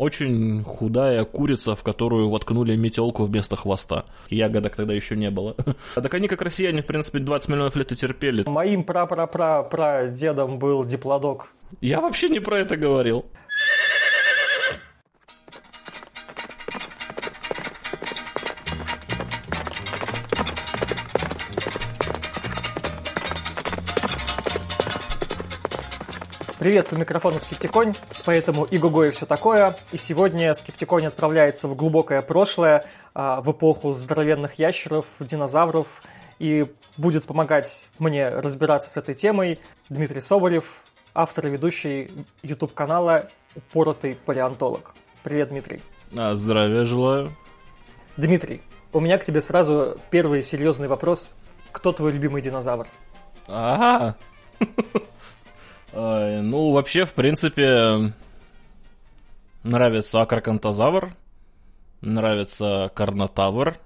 очень худая курица, в которую воткнули метелку вместо хвоста. Ягодок тогда еще не было. А так они, как россияне, в принципе, 20 миллионов лет и терпели. Моим пра-пра-пра-пра дедом был диплодок. Я вообще не про это говорил. Привет, у микрофона Скептиконь, поэтому и Гуго и все такое. И сегодня Скептиконь отправляется в глубокое прошлое, а, в эпоху здоровенных ящеров, динозавров, и будет помогать мне разбираться с этой темой Дмитрий Соболев, автор и ведущий YouTube-канала «Упоротый палеонтолог». Привет, Дмитрий. А, здравия желаю. Дмитрий, у меня к тебе сразу первый серьезный вопрос. Кто твой любимый динозавр? Ага. Ну, вообще, в принципе, нравится акрокантозавр, нравится карнотавр.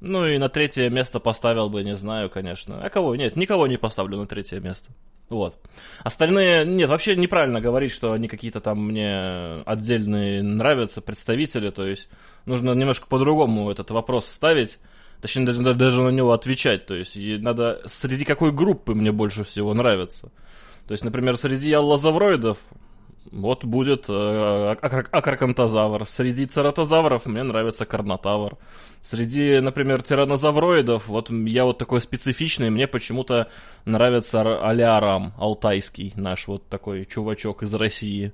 Ну и на третье место поставил бы, не знаю, конечно. А кого? Нет, никого не поставлю на третье место. Вот. Остальные, нет, вообще неправильно говорить, что они какие-то там мне отдельные нравятся, представители, то есть нужно немножко по-другому этот вопрос ставить, точнее даже, даже на него отвечать, то есть надо среди какой группы мне больше всего нравится. То есть, например, среди аллозавроидов вот будет э. Среди цератозавров мне нравится карнотавр. Среди, например, тиранозавроидов, вот я вот такой специфичный, мне почему-то нравится алиарам, алтайский наш вот такой чувачок из России.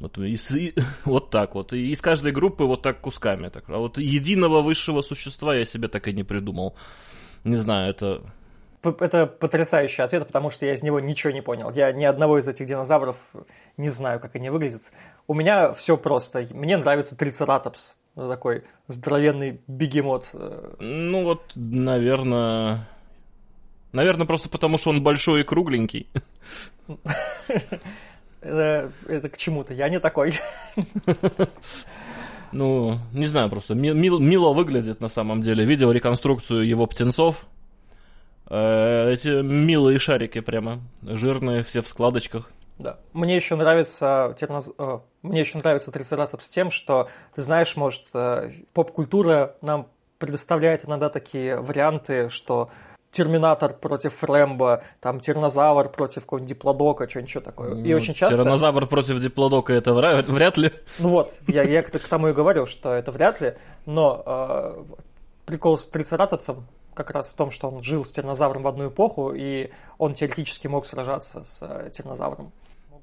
Вот, и, и, вот так вот. И из каждой группы вот так кусками. Так. А вот единого высшего существа я себе так и не придумал. Не знаю, это это потрясающий ответ, потому что я из него ничего не понял. Я ни одного из этих динозавров не знаю, как они выглядят. У меня все просто. Мне нравится трицератопс. Такой здоровенный бегемот. Ну вот, наверное... Наверное, просто потому, что он большой и кругленький. Это, это к чему-то. Я не такой. Ну, не знаю, просто мил, мило выглядит на самом деле. Видел реконструкцию его птенцов. Э, эти милые шарики прямо, жирные, все в складочках. Да. Мне еще нравится терноз... Э, мне еще нравится трицератопс тем, что ты знаешь, может, э, поп-культура нам предоставляет иногда такие варианты, что Терминатор против Рэмбо, там Тиранозавр против какого-нибудь Диплодока, что-нибудь еще такое. И ну, очень часто... Тиранозавр против Диплодока это вряд, вряд ли. Ну вот, я, я к, к тому и говорил, что это вряд ли, но э, прикол с трицератопсом как раз в том, что он жил с тиранозавром в одну эпоху, и он теоретически мог сражаться с э, тиранозавром.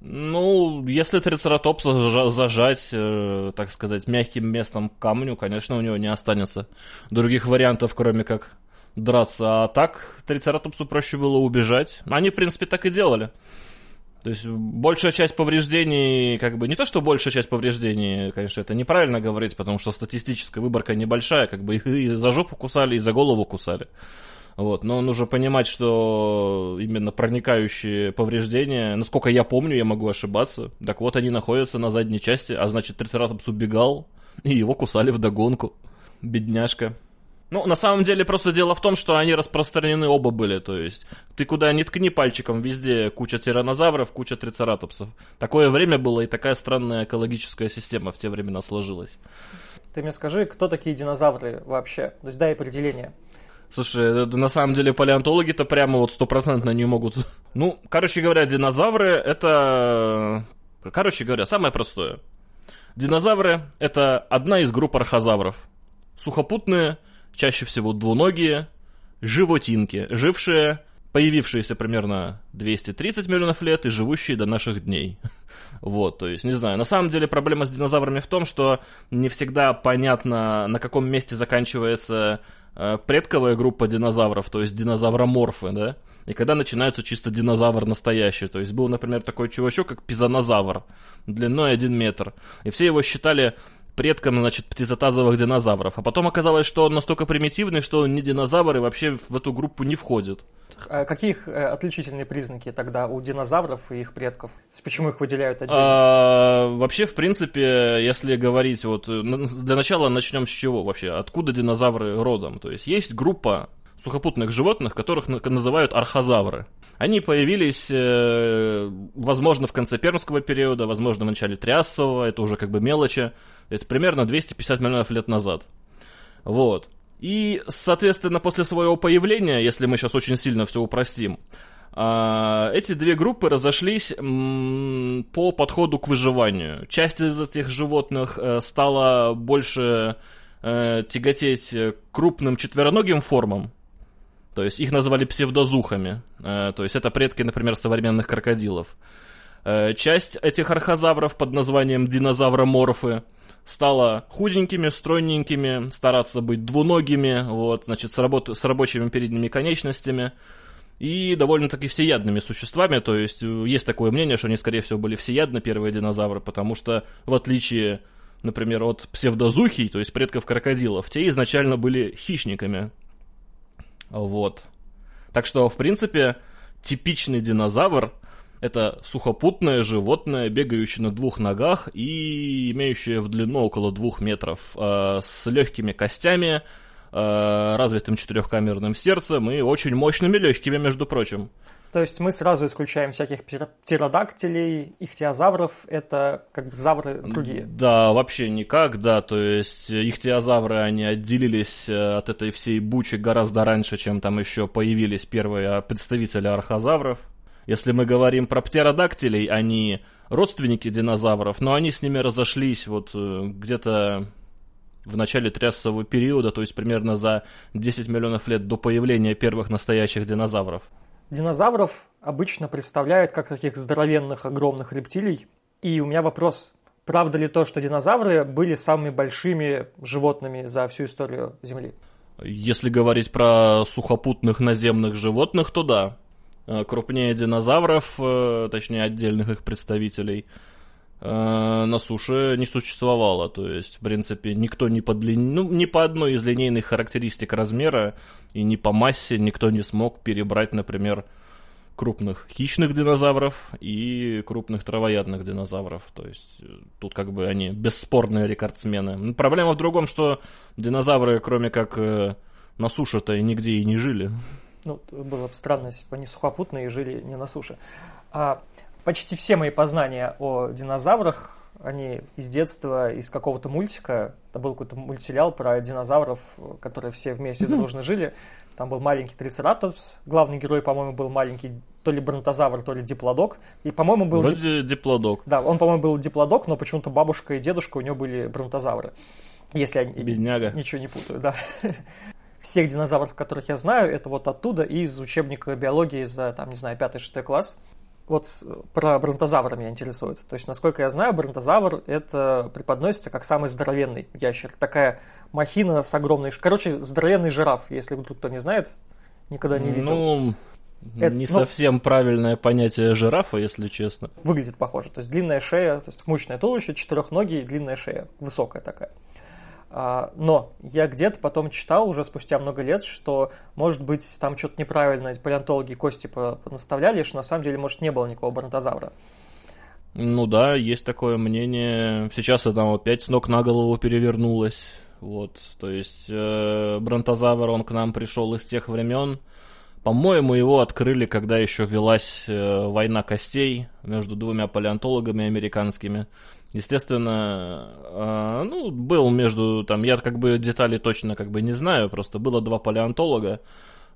Ну, если трицератопса зажать, э, так сказать, мягким местом камню, конечно, у него не останется других вариантов, кроме как драться. А так, трицератопсу проще было убежать. Они, в принципе, так и делали. То есть большая часть повреждений, как бы не то, что большая часть повреждений, конечно, это неправильно говорить, потому что статистическая выборка небольшая, как бы и за жопу кусали, и за голову кусали. Вот, но нужно понимать, что именно проникающие повреждения, насколько я помню, я могу ошибаться, так вот они находятся на задней части, а значит Трицератопс убегал, и его кусали в догонку. Бедняжка. Ну, на самом деле, просто дело в том, что они распространены оба были, то есть ты куда ни ткни пальчиком, везде куча тиранозавров, куча трицератопсов. Такое время было и такая странная экологическая система в те времена сложилась. Ты мне скажи, кто такие динозавры вообще? То есть дай определение. Слушай, на самом деле палеонтологи-то прямо вот стопроцентно не могут. Ну, короче говоря, динозавры это... Короче говоря, самое простое. Динозавры это одна из групп архозавров. Сухопутные, чаще всего двуногие, животинки, жившие, появившиеся примерно 230 миллионов лет и живущие до наших дней. Вот, то есть, не знаю, на самом деле проблема с динозаврами в том, что не всегда понятно, на каком месте заканчивается э, предковая группа динозавров, то есть динозавроморфы, да, и когда начинается чисто динозавр настоящий. То есть был, например, такой чувачок, как пизанозавр, длиной 1 метр. И все его считали предком, значит, птицетазовых динозавров. А потом оказалось, что он настолько примитивный, что он не динозавр и вообще в эту группу не входит. А какие э, отличительные признаки тогда у динозавров и их предков? Почему их выделяют отдельно? А, вообще, в принципе, если говорить, вот для начала начнем с чего вообще? Откуда динозавры родом? То есть есть группа сухопутных животных, которых называют архозавры. Они появились, э, возможно, в конце пермского периода, возможно, в начале триасового, это уже как бы мелочи. Это примерно 250 миллионов лет назад. Вот. И, соответственно, после своего появления, если мы сейчас очень сильно все упростим, а, эти две группы разошлись по подходу к выживанию. Часть из этих животных э, стала больше э, тяготеть крупным четвероногим формам, то есть их называли псевдозухами, э, то есть это предки, например, современных крокодилов. Часть этих архозавров под названием динозавроморфы стала худенькими, стройненькими, стараться быть двуногими, вот, значит, с, работ... с рабочими передними конечностями – и довольно-таки всеядными существами, то есть э, есть такое мнение, что они, скорее всего, были всеядны, первые динозавры, потому что, в отличие, например, от псевдозухий, то есть предков крокодилов, те изначально были хищниками. Вот. Так что, в принципе, типичный динозавр – это сухопутное животное, бегающее на двух ногах и имеющее в длину около двух метров, э, с легкими костями, Э, развитым четырехкамерным сердцем и очень мощными легкими, между прочим. То есть мы сразу исключаем всяких птеродактилей, ихтиозавров, это как бы завры другие. Да, вообще никак, да, то есть ихтиозавры, они отделились э, от этой всей бучи гораздо раньше, чем там еще появились первые представители архозавров. Если мы говорим про птеродактилей, они родственники динозавров, но они с ними разошлись вот э, где-то в начале триасового периода, то есть примерно за 10 миллионов лет до появления первых настоящих динозавров. Динозавров обычно представляют как таких здоровенных огромных рептилий. И у меня вопрос, правда ли то, что динозавры были самыми большими животными за всю историю Земли? Если говорить про сухопутных наземных животных, то да. Крупнее динозавров, э, точнее отдельных их представителей – на суше не существовало. То есть, в принципе, никто не по длине, ну, ни по одной из линейных характеристик размера и ни по массе никто не смог перебрать, например, крупных хищных динозавров и крупных травоядных динозавров. То есть э, тут как бы они бесспорные рекордсмены. Проблема в другом, что динозавры, кроме как э, на суше-то, нигде и не жили. Ну, было бы странно, если бы они сухопутные и жили не на суше. А почти все мои познания о динозаврах, они из детства, из какого-то мультика. Это был какой-то мультсериал про динозавров, которые все вместе mm-hmm. дружно жили. Там был маленький трицератопс. Главный герой, по-моему, был маленький то ли бронтозавр, то ли диплодок. И, по-моему, был... Вроде дип... диплодок. Да, он, по-моему, был диплодок, но почему-то бабушка и дедушка у него были бронтозавры. Если я Бедняга. ничего не путаю, да. Всех динозавров, которых я знаю, это вот оттуда, из учебника биологии за, там, не знаю, 5-6 класс вот про бронтозавра меня интересует. То есть, насколько я знаю, бронтозавр это преподносится как самый здоровенный ящер. Такая махина с огромной... Короче, здоровенный жираф, если вдруг кто не знает, никогда не видел. Ну, это, не ну, совсем правильное понятие жирафа, если честно. Выглядит похоже. То есть длинная шея, то есть мощное туловище, четырехногие, длинная шея, высокая такая. А, но я где-то потом читал уже спустя много лет, что, может быть, там что-то неправильно палеонтологи кости наставляли, что на самом деле, может, не было никакого бронтозавра. Ну да, есть такое мнение. Сейчас она опять с ног на голову перевернулась. Вот, то есть э, бронтозавр, он к нам пришел из тех времен. По-моему, его открыли, когда еще велась э, война костей между двумя палеонтологами американскими. Естественно, э, ну, был между, там, я как бы детали точно как бы не знаю, просто было два палеонтолога,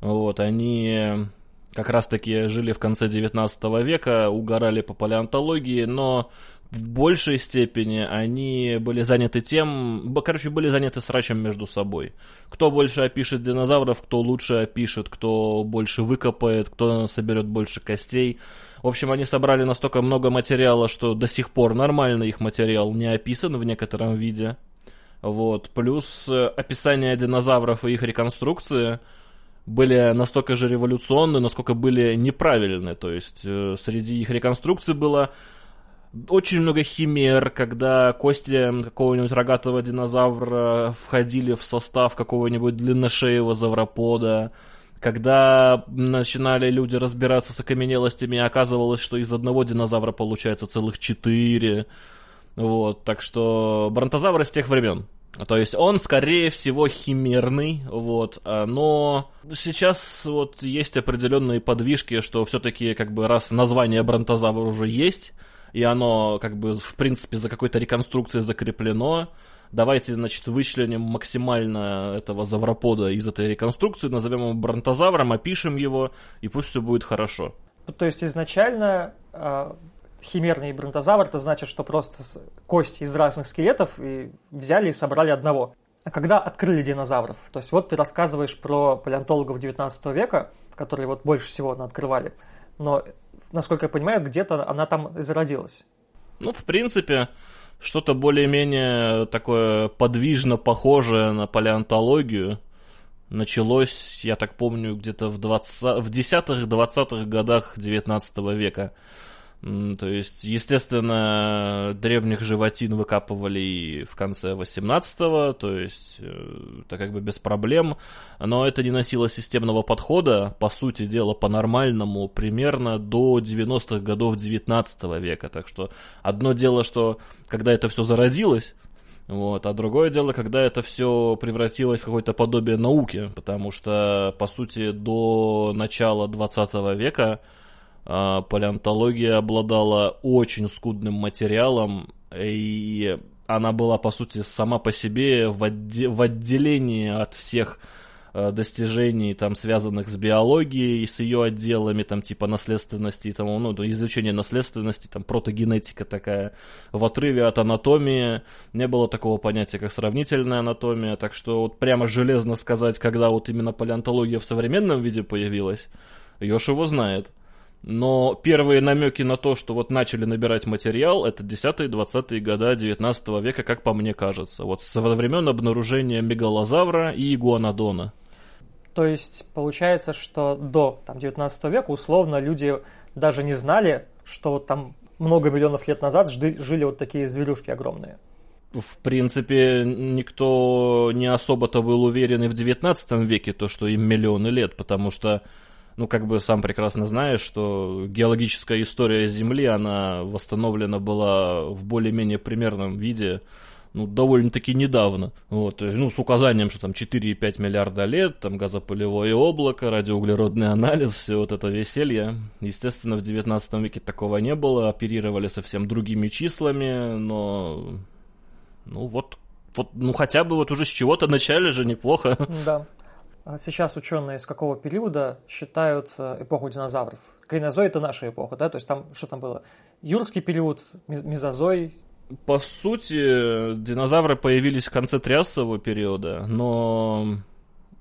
вот, они как раз-таки жили в конце 19 века, угорали по палеонтологии, но в большей степени они были заняты тем, короче, были заняты срачем между собой. Кто больше опишет динозавров, кто лучше опишет, кто больше выкопает, кто соберет больше костей. В общем, они собрали настолько много материала, что до сих пор нормально их материал не описан в некотором виде. Вот. Плюс э, описание динозавров и их реконструкции были настолько же революционны, насколько были неправильны. То есть э, среди их реконструкций было очень много химер, когда кости какого-нибудь рогатого динозавра входили в состав какого-нибудь длинношеего завропода когда начинали люди разбираться с окаменелостями, оказывалось, что из одного динозавра получается целых четыре. Вот, так что бронтозавры с тех времен. То есть он, скорее всего, химерный, вот, а, но сейчас вот есть определенные подвижки, что все-таки, как бы, раз название бронтозавр уже есть, и оно, как бы, в принципе, за какой-то реконструкцией закреплено, давайте, значит, вычленим максимально этого завропода из этой реконструкции, назовем его бронтозавром, опишем его, и пусть все будет хорошо. То есть изначально а, химерный бронтозавр, это значит, что просто кости из разных скелетов и взяли и собрали одного. А когда открыли динозавров? То есть вот ты рассказываешь про палеонтологов 19 века, которые вот больше всего открывали, но, насколько я понимаю, где-то она там зародилась. Ну, в принципе, что-то более-менее такое подвижно похожее на палеонтологию началось, я так помню, где-то в, 20, в 10-20-х годах 19 века. То есть, естественно, древних животин выкапывали и в конце 18-го, то есть, э, это как бы без проблем, но это не носило системного подхода, по сути дела, по-нормальному, примерно до 90-х годов 19 века, так что одно дело, что когда это все зародилось, вот. А другое дело, когда это все превратилось в какое-то подобие науки, потому что, по сути, до начала 20 века палеонтология обладала очень скудным материалом, и она была, по сути, сама по себе в, отде- в отделении от всех э, достижений, там, связанных с биологией, с ее отделами, там, типа наследственности, там, ну, изучение наследственности, там, протогенетика такая, в отрыве от анатомии не было такого понятия, как сравнительная анатомия, так что вот прямо железно сказать, когда вот именно палеонтология в современном виде появилась, Ёж его знает. Но первые намеки на то, что вот начали набирать материал, это 10-е, 20-е годы 19 века, как по мне кажется. Вот со времен обнаружения мегалозавра и игуанодона. То есть получается, что до там, 19 века условно люди даже не знали, что там много миллионов лет назад жили вот такие зверюшки огромные. В принципе, никто не особо-то был уверен и в 19 веке, то, что им миллионы лет, потому что ну, как бы сам прекрасно знаешь, что геологическая история Земли, она восстановлена была в более-менее примерном виде, ну, довольно-таки недавно. Вот, ну, с указанием, что там 4,5 миллиарда лет, там газопылевое облако, радиоуглеродный анализ, все вот это веселье. Естественно, в 19 веке такого не было, оперировали совсем другими числами, но, ну, вот, вот, ну, хотя бы вот уже с чего-то начали же неплохо. Да. А сейчас ученые с какого периода считают э, эпоху динозавров? Кайнозой – это наша эпоха, да? То есть там, что там было? Юрский период, мезозой? По сути, динозавры появились в конце триасового периода, но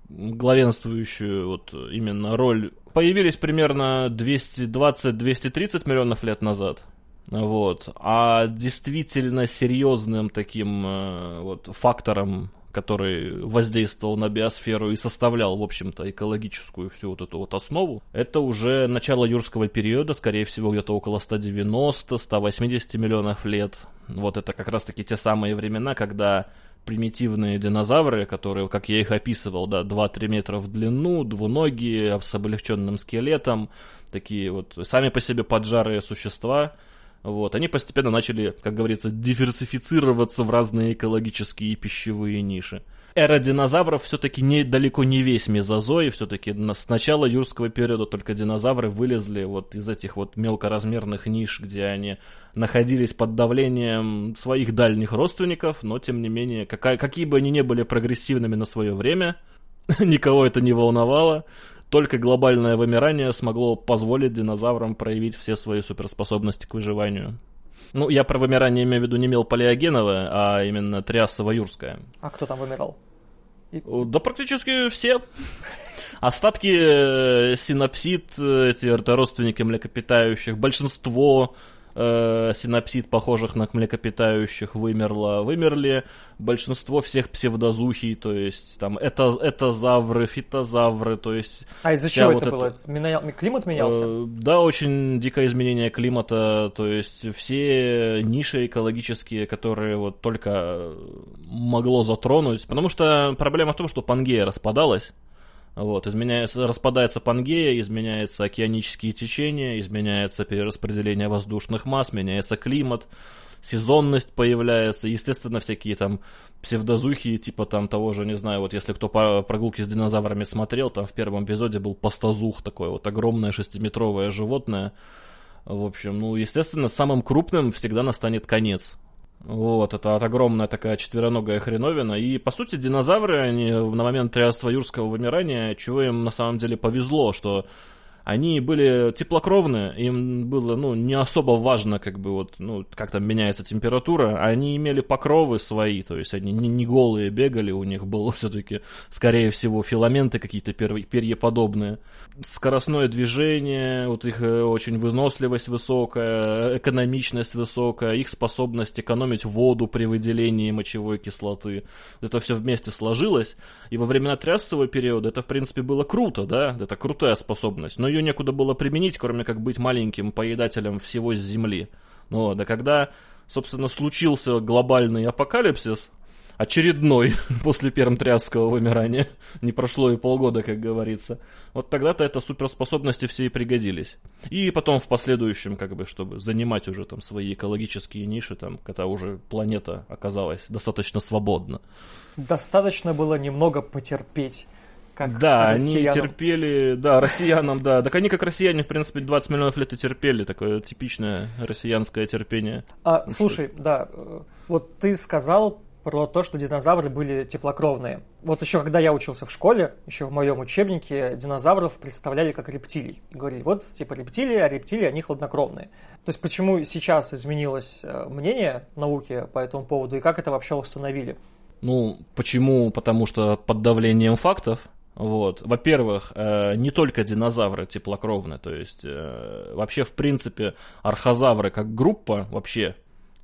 главенствующую вот именно роль появились примерно 220-230 миллионов лет назад. Вот. А действительно серьезным таким э, вот фактором который воздействовал на биосферу и составлял, в общем-то, экологическую всю вот эту вот основу, это уже начало юрского периода, скорее всего, где-то около 190-180 миллионов лет. Вот это как раз-таки те самые времена, когда примитивные динозавры, которые, как я их описывал, да, 2-3 метра в длину, двуногие, с облегченным скелетом, такие вот сами по себе поджарые существа – вот, они постепенно начали, как говорится, диверсифицироваться в разные экологические и пищевые ниши. Эра динозавров все-таки не, далеко не весь мезозой, все-таки с начала юрского периода только динозавры вылезли вот из этих вот мелкоразмерных ниш, где они находились под давлением своих дальних родственников, но тем не менее, какая, какие бы они ни были прогрессивными на свое время, никого это не волновало, только глобальное вымирание смогло позволить динозаврам проявить все свои суперспособности к выживанию. Ну, я про вымирание имею в виду не мелполиогеновое, а именно триасово-юрское. А кто там вымирал? И... Да практически все. Остатки э, синапсид, эти родственники млекопитающих, большинство э, синапсид, похожих на млекопитающих, вымерло. Вымерли большинство всех псевдозухий, то есть там это, это завры, фитозавры, то есть... А из-за чего вот это было? Менял, климат менялся? Э, да, очень дикое изменение климата, то есть все ниши экологические, которые вот только могло затронуть, потому что проблема в том, что Пангея распадалась, вот, изменяется, распадается Пангея, изменяются океанические течения, изменяется перераспределение воздушных масс, меняется климат. сезонность появляется, естественно, всякие там псевдозухи, типа там того же, не знаю, вот если кто по прогулке с динозаврами смотрел, там в первом эпизоде был пастозух такой вот огромное шестиметровое животное. В общем, ну, естественно, самым крупным всегда настанет конец. Вот, это огромная такая четвероногая хреновина. И, по сути, динозавры, они на момент триасово-юрского вымирания, чего им на самом деле повезло, что они были теплокровные, им было, ну, не особо важно, как бы, вот, ну, как там меняется температура, они имели покровы свои, то есть они не, не голые бегали, у них было все-таки, скорее всего, филаменты какие-то перьеподобные. Скоростное движение, вот их э, очень выносливость высокая, экономичность высокая, их способность экономить воду при выделении мочевой кислоты. Это все вместе сложилось, и во времена трясового периода это, в принципе, было круто, да, это крутая способность, но ее некуда было применить, кроме как быть маленьким поедателем всего с земли. Ну, да когда, собственно, случился глобальный апокалипсис, очередной после пермтрясского вымирания, не прошло и полгода, как говорится, вот тогда-то это суперспособности все и пригодились. И потом в последующем, как бы, чтобы занимать уже там свои экологические ниши, там, когда уже планета оказалась достаточно свободна. Достаточно было немного потерпеть как да, россиянам. они терпели, да, россиянам, да. Так они как россияне, в принципе, 20 миллионов лет и терпели, такое типичное россиянское терпение. А, ну, слушай, что? да, э, вот ты сказал про то, что динозавры были теплокровные. Вот еще когда я учился в школе, еще в моем учебнике динозавров представляли как рептилий. Говорили, вот типа рептилии, а рептилии, они хладнокровные. То есть почему сейчас изменилось э, мнение науки по этому поводу и как это вообще установили? Ну, почему? Потому что под давлением фактов вот. Во-первых, э, не только динозавры теплокровные, то есть э, вообще, в принципе, архозавры как группа вообще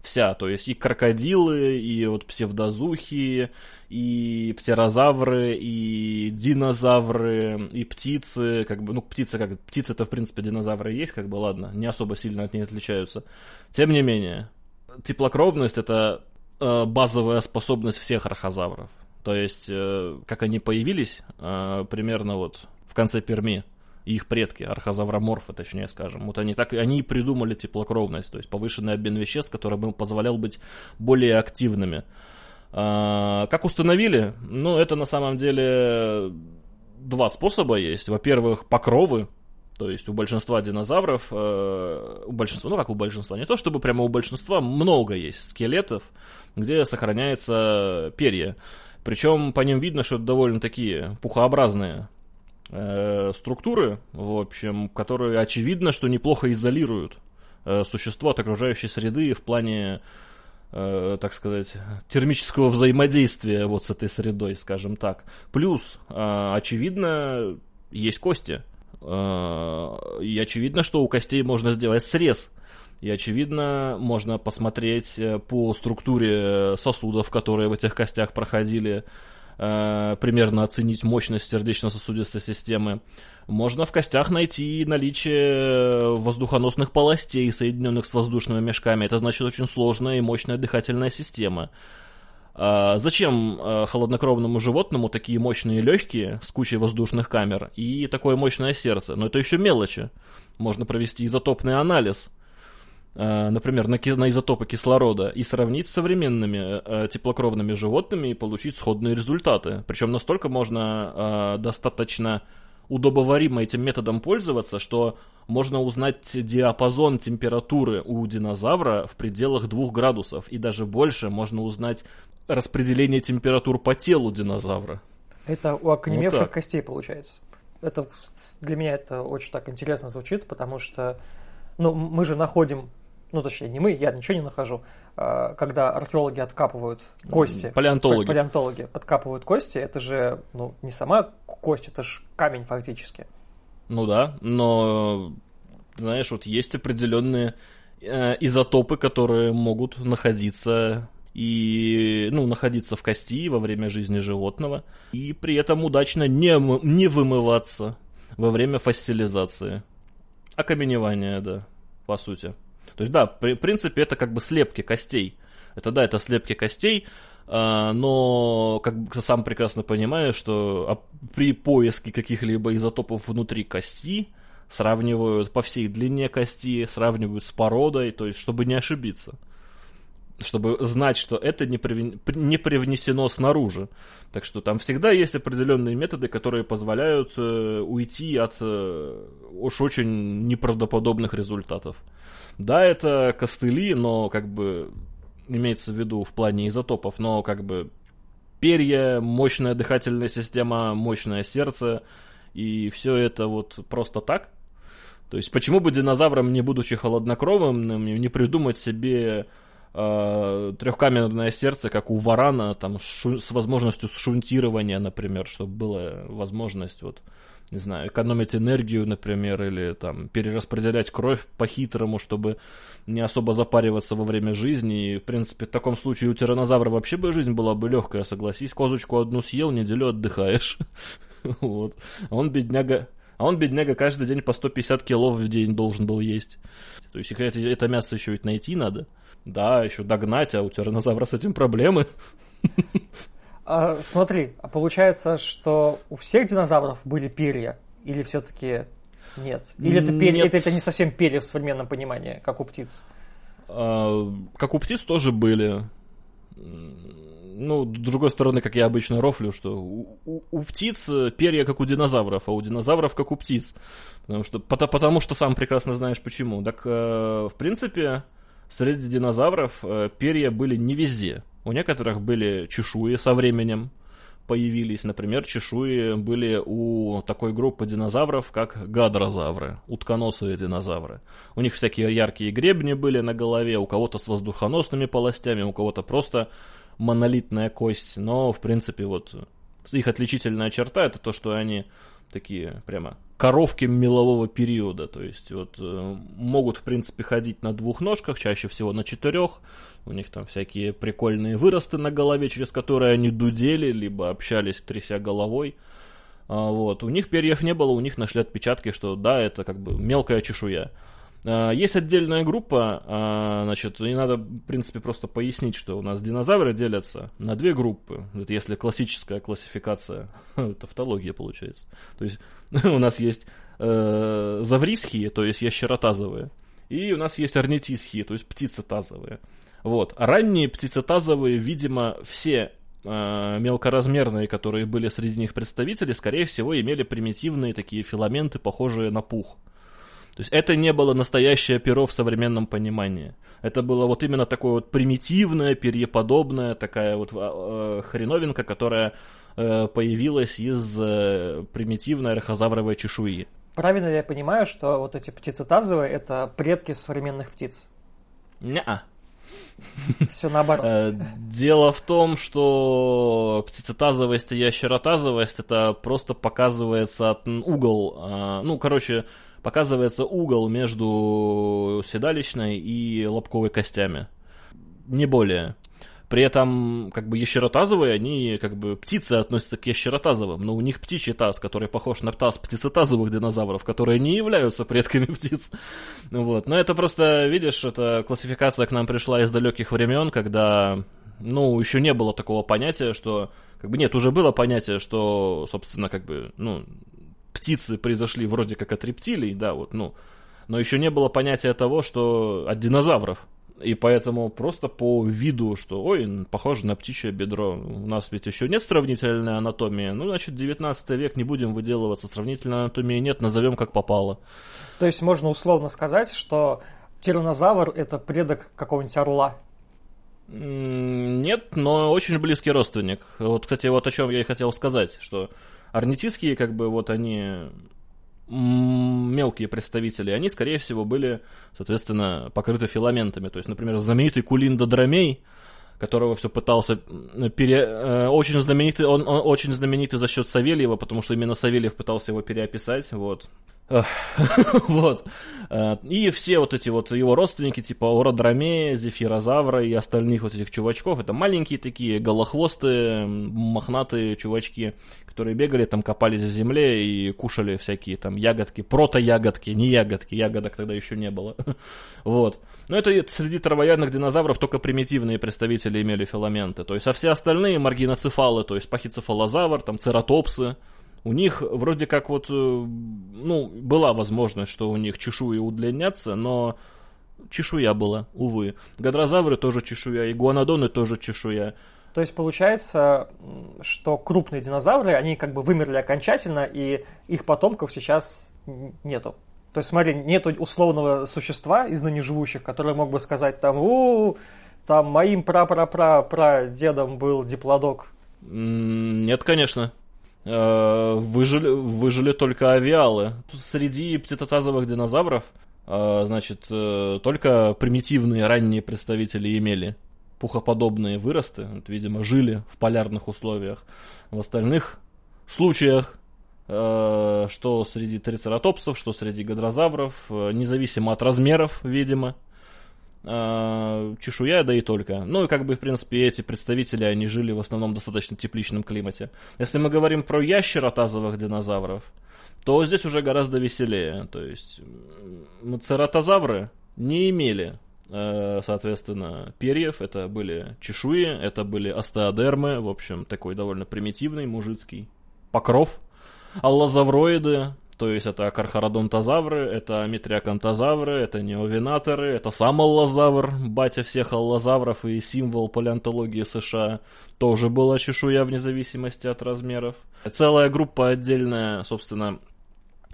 вся, то есть и крокодилы, и вот псевдозухи, и птерозавры, и динозавры, и птицы, как бы, ну, птицы как, птицы это, в принципе, динозавры есть, как бы, ладно, не особо сильно от них отличаются. Тем не менее, теплокровность это э, базовая способность всех архозавров. То есть, э, как они появились, э, примерно вот в конце Перми, их предки, архозавроморфы, точнее скажем, вот они так они придумали теплокровность, то есть повышенный обмен веществ, который им позволял быть более активными. Э, как установили? Ну, это на самом деле два способа есть. Во-первых, покровы, то есть у большинства динозавров, у большинства, ну как у большинства, не то чтобы прямо у большинства, много есть скелетов, где сохраняется перья. Причем по ним видно, что это довольно такие пухообразные э, структуры, в общем, которые очевидно, что неплохо изолируют э, существо от окружающей среды в плане, э, так сказать, термического взаимодействия вот с этой средой, скажем так. Плюс, э, очевидно, есть кости. Э, и очевидно, что у костей можно сделать срез и, очевидно, можно посмотреть э, по структуре сосудов, которые в этих костях проходили, э, примерно оценить мощность сердечно-сосудистой системы. Можно в костях найти наличие воздухоносных полостей, соединенных с воздушными мешками. Это значит очень сложная и мощная дыхательная система. А зачем э, холоднокровному животному такие мощные легкие с кучей воздушных камер и такое мощное сердце? Но это еще мелочи. Можно провести изотопный анализ Э, например, на, на изотопы кислорода и сравнить с современными э, теплокровными животными и получить сходные результаты. Причем настолько можно э, достаточно удобоваримо этим методом пользоваться, что можно узнать диапазон температуры у динозавра в пределах 2 градусов, и даже больше можно узнать распределение температур по телу динозавра. Это у окаменевших вот костей получается. Это для меня это очень так интересно звучит, потому что ну, мы же находим ну, точнее, не мы, я ничего не нахожу, а, когда археологи откапывают кости. Палеонтологи. Палеонтологи откапывают кости, это же, ну, не сама кость, это же камень фактически. Ну да, но, знаешь, вот есть определенные э, изотопы, которые могут находиться и, ну, находиться в кости во время жизни животного, и при этом удачно не, не вымываться во время фасилизации. Окаменевания, да, по сути. То есть, да, при, принципе, это как бы слепки костей. Это, да, это слепки костей, а, но, как бы сам прекрасно понимаю, что а, при поиске каких-либо изотопов внутри кости сравнивают по всей длине кости, сравнивают с породой, то есть, чтобы не ошибиться. Чтобы знать, что это не, привнесено снаружи. Так что там всегда есть определенные методы, которые позволяют э, уйти от э, уж очень неправдоподобных результатов. Да, это костыли, но как бы имеется в виду в плане изотопов, но как бы перья, мощная дыхательная система, мощное сердце, и все это вот просто так. То есть почему бы динозаврам, не будучи холоднокровным, не придумать себе э, трехкамерное сердце, как у варана, там, шу- с возможностью шунтирования, например, чтобы была возможность вот, не знаю, экономить энергию, например, или там перераспределять кровь по-хитрому, чтобы не особо запариваться во время жизни. И, в принципе, в таком случае у тиранозавра вообще бы жизнь была бы легкая, согласись. Козочку одну съел, неделю отдыхаешь. Вот. А он, бедняга, а он, бедняга, каждый день по 150 кило в день должен был есть. То есть это, это мясо еще ведь найти надо. Да, еще догнать, а у тиранозавра с этим проблемы. А, смотри, а получается, что у всех динозавров были перья? Или все-таки нет? Или это, перья, нет. Это, это не совсем перья в современном понимании, как у птиц? А, как у птиц тоже были. Ну, с другой стороны, как я обычно рофлю, что у, у, у птиц перья как у динозавров, а у динозавров как у птиц. Потому что, потому, потому что сам прекрасно знаешь почему. Так, э, в принципе, среди динозавров э, перья были не везде. У некоторых были чешуи со временем появились. Например, чешуи были у такой группы динозавров, как гадрозавры, утконосые динозавры. У них всякие яркие гребни были на голове, у кого-то с воздухоносными полостями, у кого-то просто монолитная кость. Но, в принципе, вот их отличительная черта это то, что они такие прямо коровки мелового периода, то есть вот э, могут в принципе ходить на двух ножках, чаще всего на четырех, у них там всякие прикольные выросты на голове, через которые они дудели, либо общались, тряся головой, а, вот, у них перьев не было, у них нашли отпечатки, что да, это как бы мелкая чешуя. А, есть отдельная группа, а, значит, и надо, в принципе, просто пояснить, что у нас динозавры делятся на две группы. Это если классическая классификация, тавтология получается. То есть у нас есть э, заврисхие, то есть ящеротазовые, и у нас есть орнитисхие, то есть птицетазовые. Вот. А ранние птицетазовые, видимо, все э, мелкоразмерные, которые были среди них представители, скорее всего, имели примитивные такие филаменты, похожие на пух. То есть это не было настоящее перо в современном понимании. Это было вот именно такое вот примитивное, перьеподобное, такая вот э, хреновинка, которая э, появилась из э, примитивной архозавровой чешуи. Правильно ли я понимаю, что вот эти птицетазовые это предки современных птиц? Не-а. Все наоборот. Э, дело в том, что птицетазовость и ящеротазовость это просто показывается от угол. А, ну, короче, показывается угол между седалищной и лобковой костями. Не более. При этом, как бы, ящеротазовые, они, как бы, птицы относятся к ящеротазовым, но у них птичий таз, который похож на таз птицетазовых динозавров, которые не являются предками птиц. Вот. Но это просто, видишь, эта классификация к нам пришла из далеких времен, когда, ну, еще не было такого понятия, что, как бы, нет, уже было понятие, что, собственно, как бы, ну, птицы произошли вроде как от рептилий, да, вот, ну, но еще не было понятия того, что от динозавров. И поэтому просто по виду, что, ой, похоже на птичье бедро. У нас ведь еще нет сравнительной анатомии. Ну, значит, 19 век, не будем выделываться. Сравнительной анатомии нет, назовем как попало. То есть можно условно сказать, что тиранозавр это предок какого-нибудь орла? Нет, но очень близкий родственник. Вот, кстати, вот о чем я и хотел сказать, что Орнитистские, как бы, вот они мелкие представители, они, скорее всего, были, соответственно, покрыты филаментами. То есть, например, знаменитый кулиндодромей, которого все пытался пере... Э, очень знаменитый, он, он очень знаменитый за счет Савельева, потому что именно Савельев пытался его переописать, вот. вот. Э, и все вот эти вот его родственники, типа Ородромея, Зефирозавра и остальных вот этих чувачков, это маленькие такие голохвостые, мохнатые чувачки, которые бегали, там копались в земле и кушали всякие там ягодки, прото-ягодки, не ягодки, ягодок тогда еще не было. вот. Но это среди травоядных динозавров только примитивные представители имели филаменты. То есть, а все остальные маргиноцефалы, то есть пахицефалозавр, там цератопсы, у них вроде как вот, э, ну, была возможность, что у них чешуи удлинятся, но чешуя была, увы. Гадрозавры тоже чешуя, игуанодоны тоже чешуя. То есть получается, что крупные динозавры, они как бы вымерли окончательно, и их потомков сейчас нету. То есть, смотри, нету условного существа из ныне живущих, который мог бы сказать там, у, там моим пра-пра-пра-пра дедом был диплодок. Нет, конечно. Э, выжили, выжили только авиалы. Среди птитотазовых динозавров, э, значит, э, только примитивные ранние представители имели пухоподобные выросты, вот, видимо, жили в полярных условиях. В остальных случаях, что среди трицератопсов, что среди гадрозавров, независимо от размеров, видимо, э, чешуя, да и только. Ну и как бы, в принципе, эти представители, они жили в основном в достаточно тепличном климате. Если мы говорим про ящеротазовых динозавров, то здесь уже гораздо веселее. То есть цератозавры не имели э, соответственно, перьев, это были чешуи, это были остеодермы, в общем, такой довольно примитивный мужицкий покров. Аллозавроиды, то есть это кархародонтозавры, это метриаконтозавры, это неовинаторы, это сам аллозавр, батя всех аллозавров и символ палеонтологии США. Тоже была чешуя вне зависимости от размеров. Целая группа отдельная, собственно,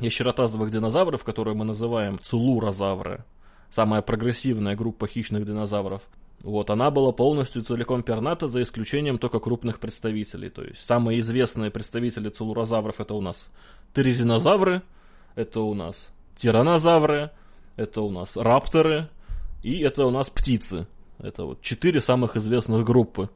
ящеротазовых динозавров, которые мы называем цулурозавры. Самая прогрессивная группа хищных динозавров. Вот, она была полностью целиком перната, за исключением только крупных представителей. То есть самые известные представители целурозавров это у нас терезинозавры, это у нас тиранозавры, это у нас рапторы и это у нас птицы. Это вот четыре самых известных группы.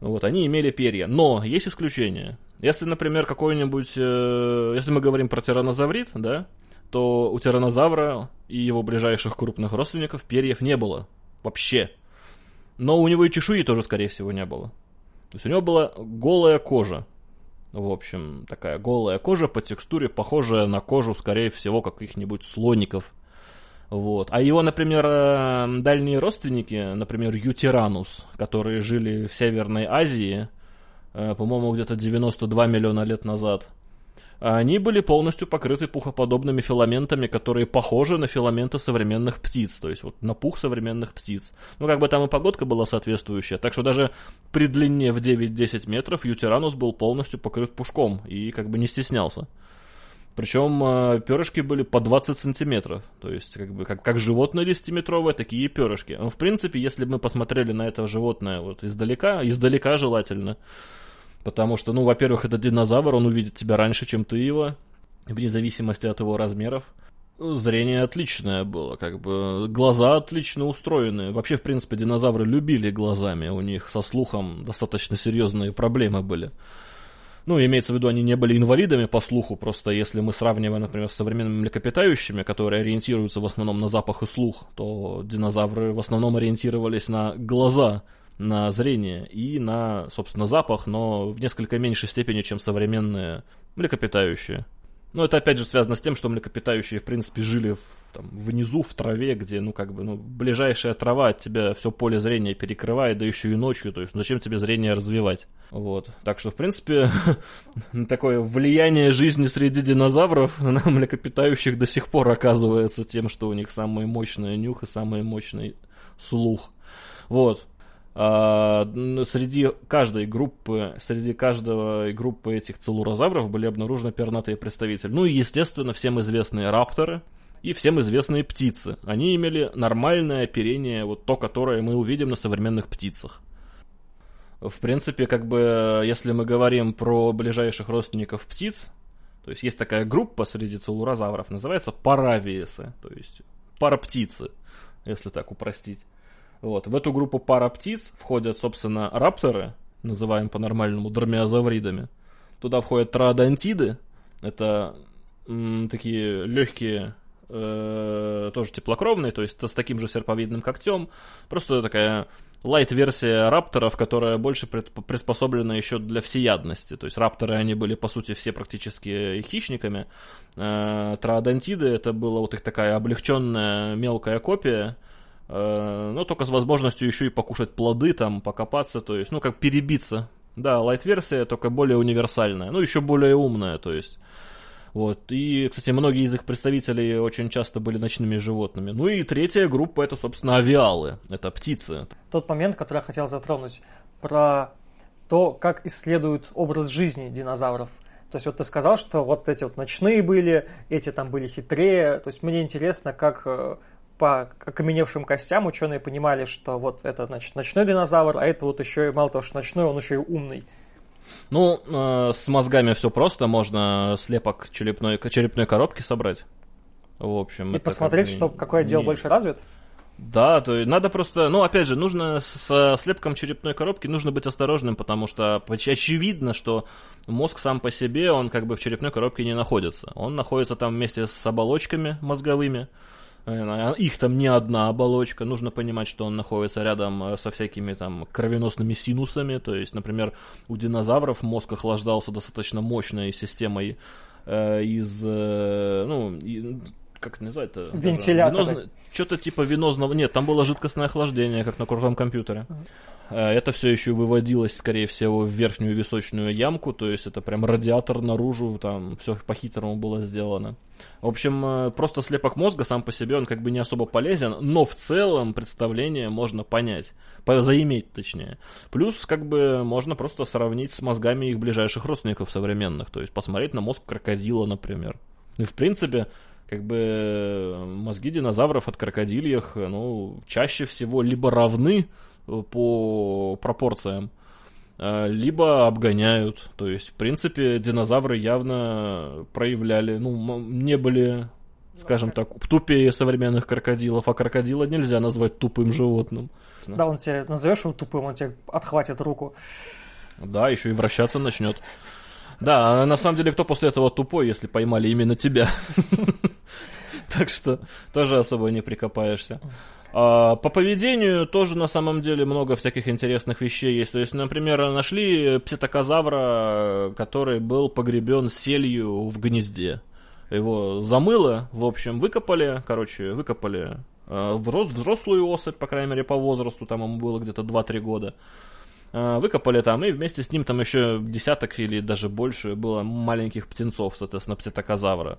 Вот, они имели перья. Но есть исключения. Если, например, какой-нибудь... Э, если мы говорим про тиранозаврит, да, то у тиранозавра и его ближайших крупных родственников перьев не было. Вообще. Но у него и чешуи тоже, скорее всего, не было. То есть у него была голая кожа. В общем, такая голая кожа по текстуре, похожая на кожу, скорее всего, каких-нибудь слоников. Вот. А его, например, э, дальние родственники, например, Ютиранус, которые жили в Северной Азии, э, по-моему, где-то 92 миллиона лет назад – они были полностью покрыты пухоподобными филаментами, которые похожи на филаменты современных птиц, то есть вот на пух современных птиц. Ну, как бы там и погодка была соответствующая, так что даже при длине в 9-10 метров Ютиранус был полностью покрыт пушком и как бы не стеснялся. Причем э, перышки были по 20 сантиметров. То есть, как бы, как, как животное 10-метровое, такие перышки. Но, в принципе, если бы мы посмотрели на это животное вот издалека, издалека желательно, Потому что, ну, во-первых, это динозавр, он увидит тебя раньше, чем ты его, вне зависимости от его размеров. Зрение отличное было, как бы глаза отлично устроены. Вообще, в принципе, динозавры любили глазами, у них со слухом достаточно серьезные проблемы были. Ну, имеется в виду, они не были инвалидами по слуху, просто если мы сравниваем, например, с современными млекопитающими, которые ориентируются в основном на запах и слух, то динозавры в основном ориентировались на глаза, на зрение и на, собственно, запах, но в несколько меньшей степени, чем современные млекопитающие. Но это опять же связано с тем, что млекопитающие, в принципе, жили в, там, внизу, в траве, где, ну, как бы, ну, ближайшая трава от тебя все поле зрения перекрывает, да еще и ночью, то есть зачем тебе зрение развивать? Вот. Так что, в принципе, такое влияние жизни среди динозавров на млекопитающих до сих пор оказывается тем, что у них самый мощный нюх и самый мощный слух. Вот. А, среди каждой группы, среди каждого группы этих целурозавров были обнаружены пернатые представители. Ну и, естественно, всем известные рапторы и всем известные птицы. Они имели нормальное оперение, вот то, которое мы увидим на современных птицах. В принципе, как бы, если мы говорим про ближайших родственников птиц, то есть есть такая группа среди целурозавров, называется паравиесы, то есть параптицы, если так упростить. Вот. В эту группу пара птиц входят, собственно, рапторы, называем по-нормальному дромеозавридами. Туда входят троодонтиды, это м, такие легкие, э, тоже теплокровные, то есть с таким же серповидным когтем. Просто такая лайт-версия рапторов, которая больше приспособлена еще для всеядности. То есть рапторы, они были, по сути, все практически хищниками. Э, троодонтиды, это была вот их такая облегченная мелкая копия, но только с возможностью еще и покушать плоды, там, покопаться, то есть, ну, как перебиться. Да, лайт-версия, только более универсальная, ну, еще более умная, то есть. Вот. И, кстати, многие из их представителей очень часто были ночными животными. Ну и третья группа это, собственно, авиалы. Это птицы. Тот момент, который я хотел затронуть, про то, как исследуют образ жизни динозавров. То есть вот ты сказал, что вот эти вот ночные были, эти там были хитрее. То есть мне интересно, как э, по окаменевшим костям ученые понимали, что вот это, значит, ночной динозавр, а это вот еще и мало того, что ночной, он еще и умный. Ну, э, с мозгами все просто, можно слепок черепной, черепной коробки собрать. В общем, и посмотреть, как что какой отдел не... больше развит? Да, то есть надо просто, ну, опять же, нужно с слепком черепной коробки нужно быть осторожным, потому что очевидно, что мозг сам по себе, он как бы в черепной коробке не находится. Он находится там вместе с оболочками мозговыми, их там не одна оболочка, нужно понимать, что он находится рядом э, со всякими там кровеносными синусами, то есть, например, у динозавров мозг охлаждался достаточно мощной системой э, из, э, ну, как это называть-то? Вентилятор. Что-то типа венозного, нет, там было жидкостное охлаждение, как на крутом компьютере. Э, это все еще выводилось, скорее всего, в верхнюю височную ямку, то есть это прям радиатор наружу, там все по-хитрому было сделано. В общем, э, просто слепок мозга сам по себе, он как бы не особо полезен, но в целом представление можно понять, заиметь точнее. Плюс, как бы, можно просто сравнить с мозгами их ближайших родственников современных, то есть посмотреть на мозг крокодила, например. И, в принципе, как бы мозги динозавров от крокодильях, ну, чаще всего либо равны по пропорциям, а, либо обгоняют. То есть, в принципе, динозавры явно проявляли, ну, не были, скажем так, тупее современных крокодилов, а крокодила нельзя назвать тупым животным. Да, он тебе назовешь его тупым, он тебе отхватит руку. Да, еще и вращаться начнет. Да, а на самом деле, кто после этого тупой, если поймали именно тебя? Так что тоже особо не прикопаешься. А, по поведению тоже на самом деле много всяких интересных вещей есть. То есть, например, нашли пситокозавра, который был погребен селью в гнезде. Его замыло, в общем, выкопали, короче, выкопали э, взрослую особь, по крайней мере, по возрасту, там ему было где-то 2-3 года. Э, выкопали там, и вместе с ним там еще десяток или даже больше было маленьких птенцов, соответственно, пситокозавра.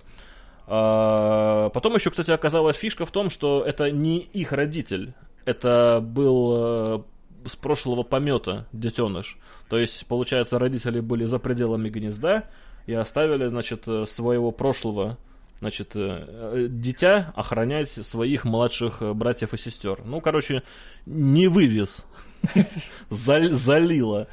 А, потом еще, кстати, оказалась фишка в том, что это не их родитель, это был э, с прошлого помета детеныш. То есть, получается, родители были за пределами гнезда и оставили, значит, э, своего прошлого значит, э, дитя охранять своих младших братьев и сестер. Ну, короче, не вывез, залило.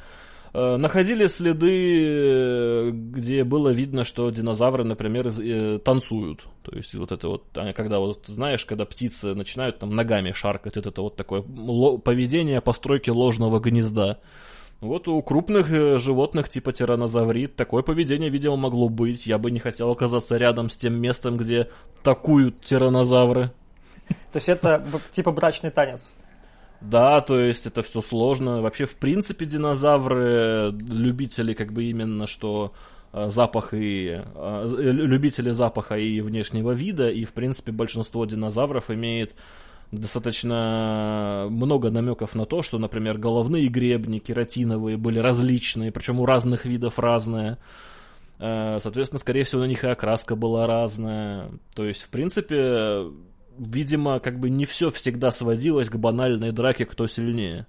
Э, находили следы, э, где было видно, что динозавры, например, э, танцуют. То есть вот это вот, когда вот, знаешь, когда птицы начинают там ногами шаркать, это вот такое поведение постройки ложного гнезда. Вот у крупных животных типа тиранозаврит такое поведение, видимо, могло быть. Я бы не хотел оказаться рядом с тем местом, где такуют тиранозавры. То есть это типа брачный танец? Да, то есть это все сложно. Вообще, в принципе, динозавры любители как бы именно что э, запах и э, любители запаха и внешнего вида, и в принципе большинство динозавров имеет достаточно много намеков на то, что, например, головные гребни кератиновые были различные, причем у разных видов разные. Э, соответственно, скорее всего, на них и окраска была разная. То есть, в принципе, видимо, как бы не все всегда сводилось к банальной драке, кто сильнее.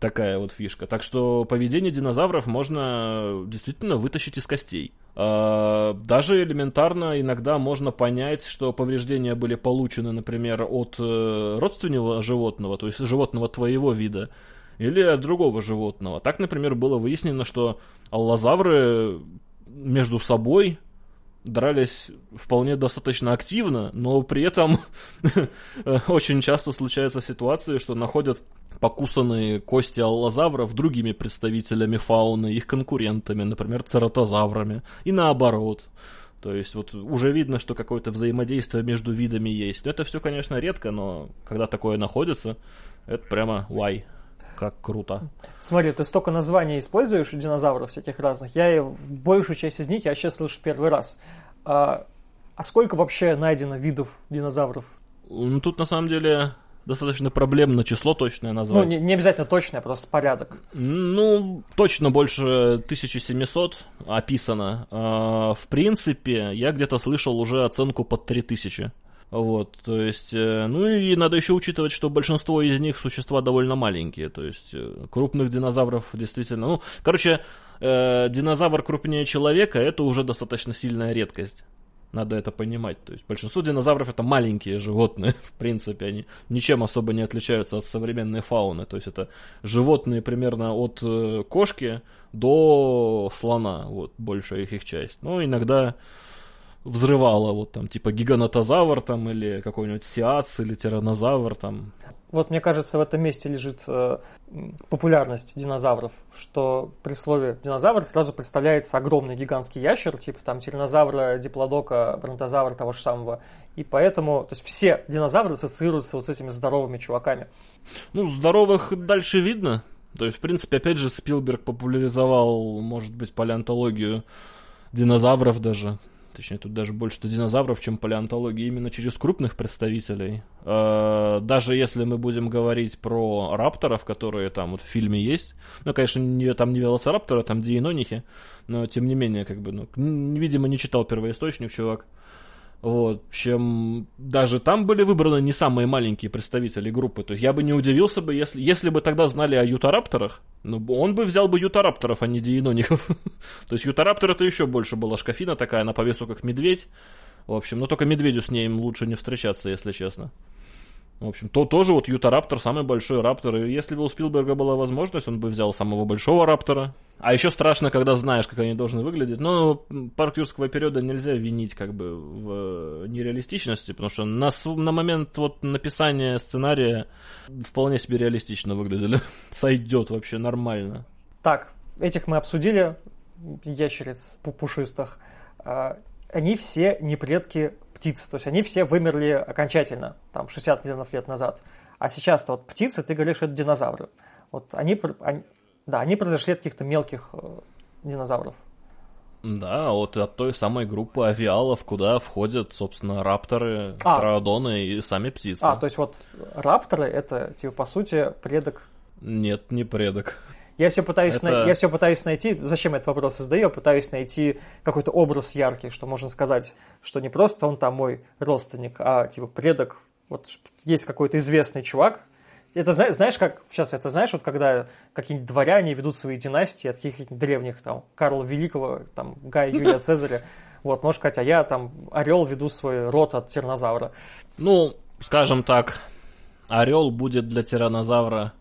Такая вот фишка. Так что поведение динозавров можно действительно вытащить из костей. А, даже элементарно иногда можно понять, что повреждения были получены, например, от э, родственного животного, то есть животного твоего вида, или от другого животного. Так, например, было выяснено, что аллозавры между собой дрались вполне достаточно активно, но при этом очень часто случаются ситуации, что находят покусанные кости аллозавров другими представителями фауны, их конкурентами, например, цератозаврами, и наоборот. То есть вот уже видно, что какое-то взаимодействие между видами есть. это все, конечно, редко, но когда такое находится, это прямо вай как круто. Смотри, ты столько названий используешь у динозавров всяких разных. Я большую часть из них я сейчас слышу первый раз. А, а сколько вообще найдено видов динозавров? Ну, тут на самом деле достаточно проблемно число точное назвать. Ну, не, не обязательно точное, просто порядок. Ну, точно больше 1700 описано. А, в принципе, я где-то слышал уже оценку под 3000. Вот, то есть, э, ну и надо еще учитывать, что большинство из них существа довольно маленькие, то есть э, крупных динозавров действительно, ну, короче, э, динозавр крупнее человека это уже достаточно сильная редкость. Надо это понимать. То есть большинство динозавров это маленькие животные, в принципе, они ничем особо не отличаются от современной фауны. То есть это животные примерно от э, кошки до слона, вот большая их их часть. Но иногда взрывало, вот там, типа гиганотозавр там, или какой-нибудь сиац, или тиранозавр там. Вот мне кажется, в этом месте лежит э, популярность динозавров, что при слове динозавр сразу представляется огромный гигантский ящер, типа там тиранозавра, диплодока, бронтозавра того же самого. И поэтому, то есть все динозавры ассоциируются вот с этими здоровыми чуваками. Ну, здоровых дальше видно. То есть, в принципе, опять же, Спилберг популяризовал, может быть, палеонтологию динозавров даже точнее тут даже больше динозавров, чем палеонтологии, именно через крупных представителей. Э, даже если мы будем говорить про рапторов, которые там вот в фильме есть, ну, конечно, не, там не велоцирапторы, там диенонихи, но тем не менее, как бы, ну, видимо, не читал первоисточник, чувак. Вот, чем даже там были выбраны не самые маленькие представители группы. То есть я бы не удивился бы, если, если бы тогда знали о ютарапторах, ну, он бы взял бы ютарапторов, а не диеноников. То есть ютараптор это еще больше была шкафина такая, на по весу как медведь. В общем, но только медведю с ней лучше не встречаться, если честно. В общем, то тоже вот Юта Раптор самый большой раптор. И если бы у Спилберга была возможность, он бы взял самого большого раптора. А еще страшно, когда знаешь, как они должны выглядеть. Но парк юрского периода нельзя винить как бы в нереалистичности, потому что на, на момент вот написания сценария вполне себе реалистично выглядели. Сойдет вообще нормально. Так, этих мы обсудили, ящериц пушистых. А, они все не предки птиц. То есть они все вымерли окончательно, там, 60 миллионов лет назад. А сейчас-то вот птицы, ты говоришь, это динозавры. Вот они, они да, они произошли от каких-то мелких э, динозавров. Да, вот от той самой группы авиалов, куда входят, собственно, рапторы, а. траодоны и сами птицы. А, то есть вот рапторы это, типа, по сути, предок... Нет, не предок. Я все пытаюсь, это... на... я все пытаюсь найти, зачем я этот вопрос задаю, я пытаюсь найти какой-то образ яркий, что можно сказать, что не просто он там мой родственник, а типа предок. Вот есть какой-то известный чувак, это знаешь, как сейчас это знаешь, вот когда какие-нибудь дворяне ведут свои династии от каких-нибудь древних там Карла Великого, там Гая Юлия Цезаря, вот, можешь сказать, а я там орел веду свой род от тиранозавра. Ну, скажем так, орел будет для тиранозавра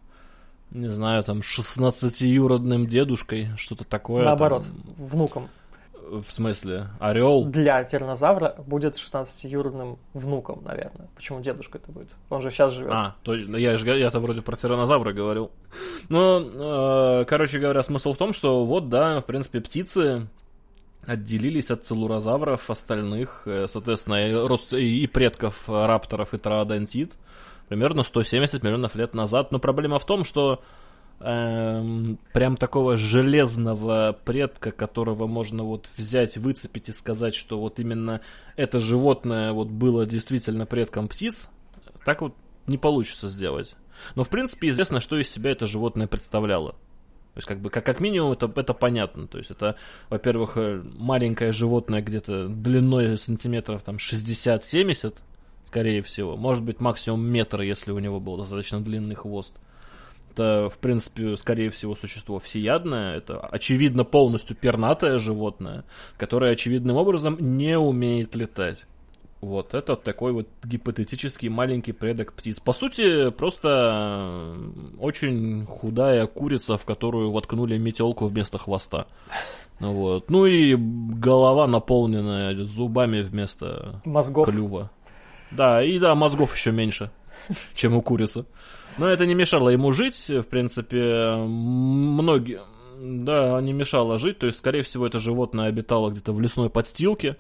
не знаю, там, 16-юродным дедушкой, что-то такое. Наоборот, там... внуком. В смысле, орел? Для тиранозавра будет 16-юродным внуком, наверное. Почему дедушка это будет? Он же сейчас живет. А, то я же я-то вроде про тиранозавра говорил. Ну, э, короче говоря, смысл в том, что вот, да, в принципе, птицы отделились от целурозавров остальных, э, соответственно, и, рост, и предков рапторов и троодонтит примерно 170 миллионов лет назад. Но проблема в том, что эм, прям такого железного предка, которого можно вот взять, выцепить и сказать, что вот именно это животное вот было действительно предком птиц, так вот не получится сделать. Но в принципе известно, что из себя это животное представляло. То есть, как бы, как, как минимум, это, это понятно. То есть, это, во-первых, э, маленькое животное где-то длиной сантиметров там 60-70, скорее всего. Может быть, максимум метр, если у него был достаточно длинный хвост. Это, в принципе, скорее всего, существо всеядное. Это, очевидно, полностью пернатое животное, которое, очевидным образом, не умеет летать. Вот, это такой вот гипотетический маленький предок птиц. По сути, просто очень худая курица, в которую воткнули метелку вместо хвоста. Вот. Ну и голова, наполненная зубами вместо Мозгов. клюва. Да, и да, мозгов еще меньше, чем у курицы. Но это не мешало ему жить, в принципе, многие... Да, не мешало жить, то есть, скорее всего, это животное обитало где-то в лесной подстилке,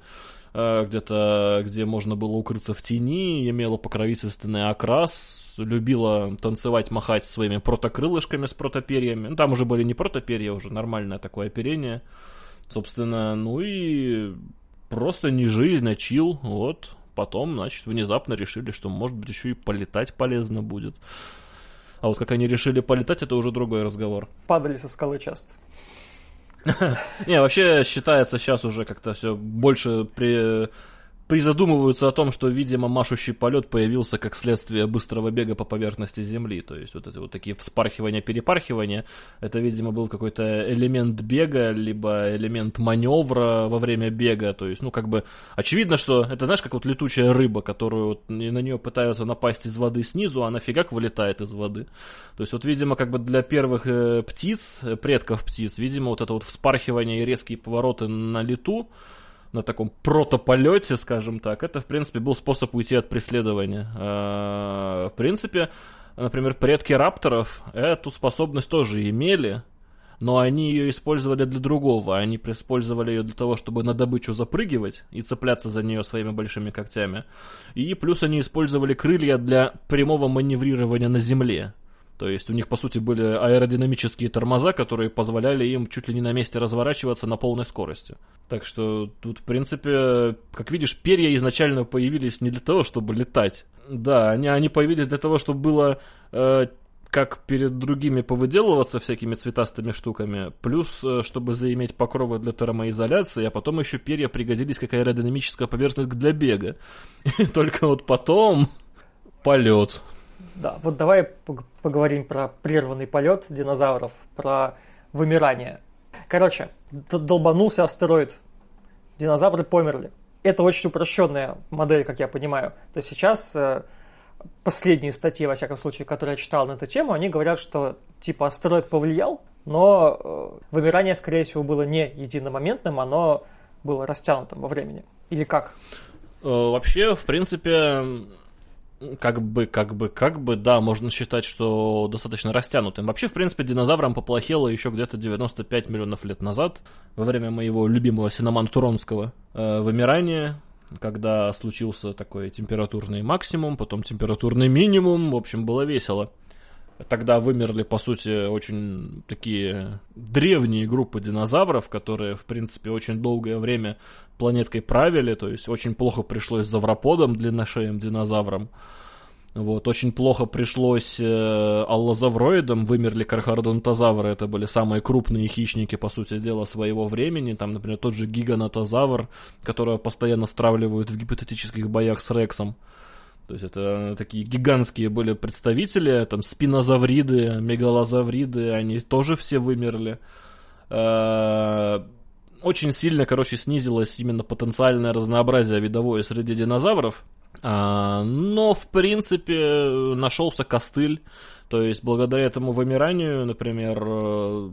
э, где-то, где можно было укрыться в тени, имело покровительственный окрас, любила танцевать, махать своими протокрылышками с протоперьями. Ну, там уже были не протоперья, уже нормальное такое оперение. Собственно, ну и просто не жизнь, а чил, вот, потом, значит, внезапно решили, что, может быть, еще и полетать полезно будет. А вот как они решили полетать, это уже другой разговор. Падали со скалы часто. Не, вообще считается сейчас уже как-то все больше при призадумываются о том, что, видимо, машущий полет появился как следствие быстрого бега по поверхности Земли. То есть вот эти вот такие вспархивания, перепархивания, это, видимо, был какой-то элемент бега, либо элемент маневра во время бега. То есть, ну, как бы, очевидно, что это, знаешь, как вот летучая рыба, которую вот, на нее пытаются напасть из воды снизу, а она фигак вылетает из воды. То есть, вот, видимо, как бы для первых э, птиц, предков птиц, видимо, вот это вот вспархивание и резкие повороты на лету, на таком протополете, скажем так, это, в принципе, был способ уйти от преследования. А, в принципе, например, предки рапторов эту способность тоже имели, но они ее использовали для другого. Они использовали ее для того, чтобы на добычу запрыгивать и цепляться за нее своими большими когтями. И плюс они использовали крылья для прямого маневрирования на земле. То есть у них, по сути, были аэродинамические тормоза, которые позволяли им чуть ли не на месте разворачиваться на полной скорости. Так что тут, в принципе, как видишь, перья изначально появились не для того, чтобы летать. Да, они, они появились для того, чтобы было э, как перед другими повыделываться всякими цветастыми штуками, плюс, э, чтобы заиметь покровы для термоизоляции, а потом еще перья пригодились как аэродинамическая поверхность для бега. И только вот потом полет. Да, вот давай поговорим про прерванный полет динозавров, про вымирание. Короче, долбанулся астероид, динозавры померли. Это очень упрощенная модель, как я понимаю. То есть сейчас э, последние статьи, во всяком случае, которые я читал на эту тему, они говорят, что типа астероид повлиял, но э, вымирание, скорее всего, было не единомоментным, оно было растянутым во времени. Или как? Э, вообще, в принципе, как бы, как бы, как бы, да, можно считать, что достаточно растянутым. Вообще, в принципе, динозаврам поплохело еще где-то 95 миллионов лет назад, во время моего любимого Синоман-Туронского э, вымирания, когда случился такой температурный максимум, потом температурный минимум, в общем, было весело. Тогда вымерли, по сути, очень такие древние группы динозавров, которые, в принципе, очень долгое время планеткой правили, то есть очень плохо пришлось завроподам, длинношеям динозаврам. Вот, очень плохо пришлось э, аллозавроидам, вымерли кархардонтозавры, это были самые крупные хищники, по сути дела, своего времени, там, например, тот же гиганотозавр, которого постоянно стравливают в гипотетических боях с Рексом. То есть это такие гигантские были представители, там спинозавриды, мегалозавриды, они тоже все вымерли. Э, очень сильно, короче, снизилось именно потенциальное разнообразие видовое среди динозавров. А, но, в принципе, нашелся костыль то есть благодаря этому вымиранию, например, э,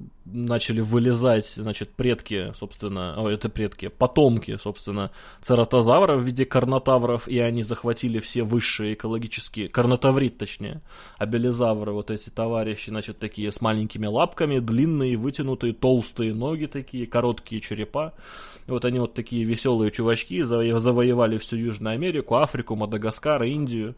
начали вылезать, значит, предки, собственно, о, это предки, потомки, собственно, цератозавра в виде карнотавров, и они захватили все высшие экологические, карнотаврит, точнее, абелизавры, вот эти товарищи, значит, такие с маленькими лапками, длинные, вытянутые, толстые ноги такие, короткие черепа. И вот они вот такие веселые чувачки завоевали всю Южную Америку, Африку, Мадагаскар, Индию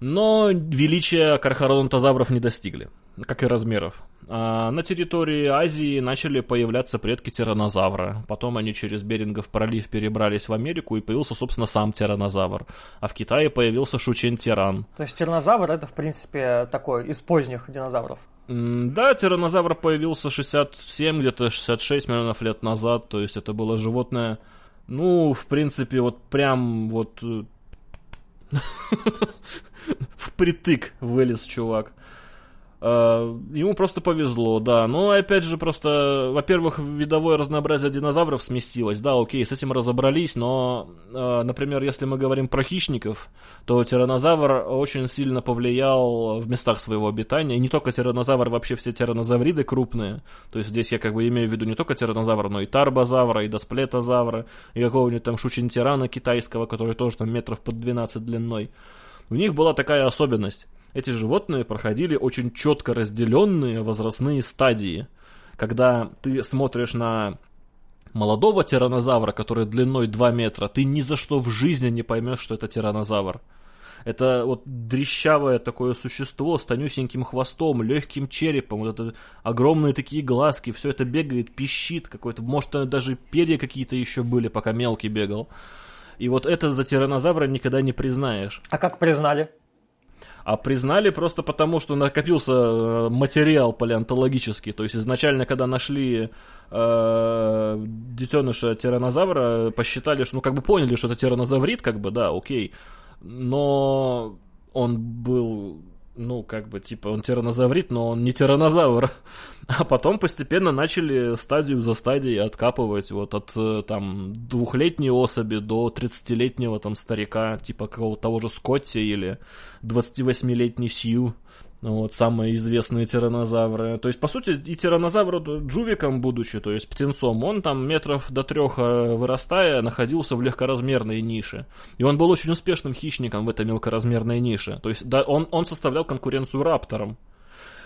но величия кархаронтозавров не достигли, как и размеров. А на территории Азии начали появляться предки тиранозавра. Потом они через Берингов пролив перебрались в Америку, и появился, собственно, сам тиранозавр. А в Китае появился шучен-тиран. То есть тиранозавр это, в принципе, такой из поздних динозавров? Да, тиранозавр появился 67, где-то 66 миллионов лет назад. То есть это было животное, ну, в принципе, вот прям вот э, впритык вылез чувак. Uh, ему просто повезло, да. Но опять же, просто, во-первых, видовое разнообразие динозавров сместилось, да, окей, с этим разобрались, но, uh, например, если мы говорим про хищников, то тиранозавр очень сильно повлиял в местах своего обитания. И не только тиранозавр, вообще все тиранозавриды крупные. То есть здесь я как бы имею в виду не только тиранозавра, но и тарбозавра, и досплетозавра, и какого-нибудь там шучентирана китайского, который тоже там метров под 12 длиной. У них была такая особенность. Эти животные проходили очень четко разделенные возрастные стадии. Когда ты смотришь на молодого тиранозавра, который длиной 2 метра, ты ни за что в жизни не поймешь, что это тиранозавр. Это вот дрещавое такое существо с тонюсеньким хвостом, легким черепом, вот это огромные такие глазки, все это бегает, пищит какой-то, может даже перья какие-то еще были, пока мелкий бегал. И вот это за тиранозавра никогда не признаешь. А как признали? А признали просто потому, что накопился э, материал палеонтологический. То есть изначально, когда нашли э, детеныша тиранозавра, посчитали, что, ну, как бы поняли, что это тиранозаврит, как бы, да, окей. Но он был ну, как бы, типа, он тиранозаврит, но он не тиранозавр. А потом постепенно начали стадию за стадией откапывать вот от, э, там, двухлетней особи до 30-летнего, там, старика, типа, какого-то того же Скотти или 28-летний Сью. Ну вот, самые известные тиранозавры. То есть, по сути, и тиранозавр джувиком будучи, то есть птенцом, он там метров до трех э, вырастая, находился в легкоразмерной нише. И он был очень успешным хищником в этой мелкоразмерной нише. То есть, да, он, он составлял конкуренцию рапторам.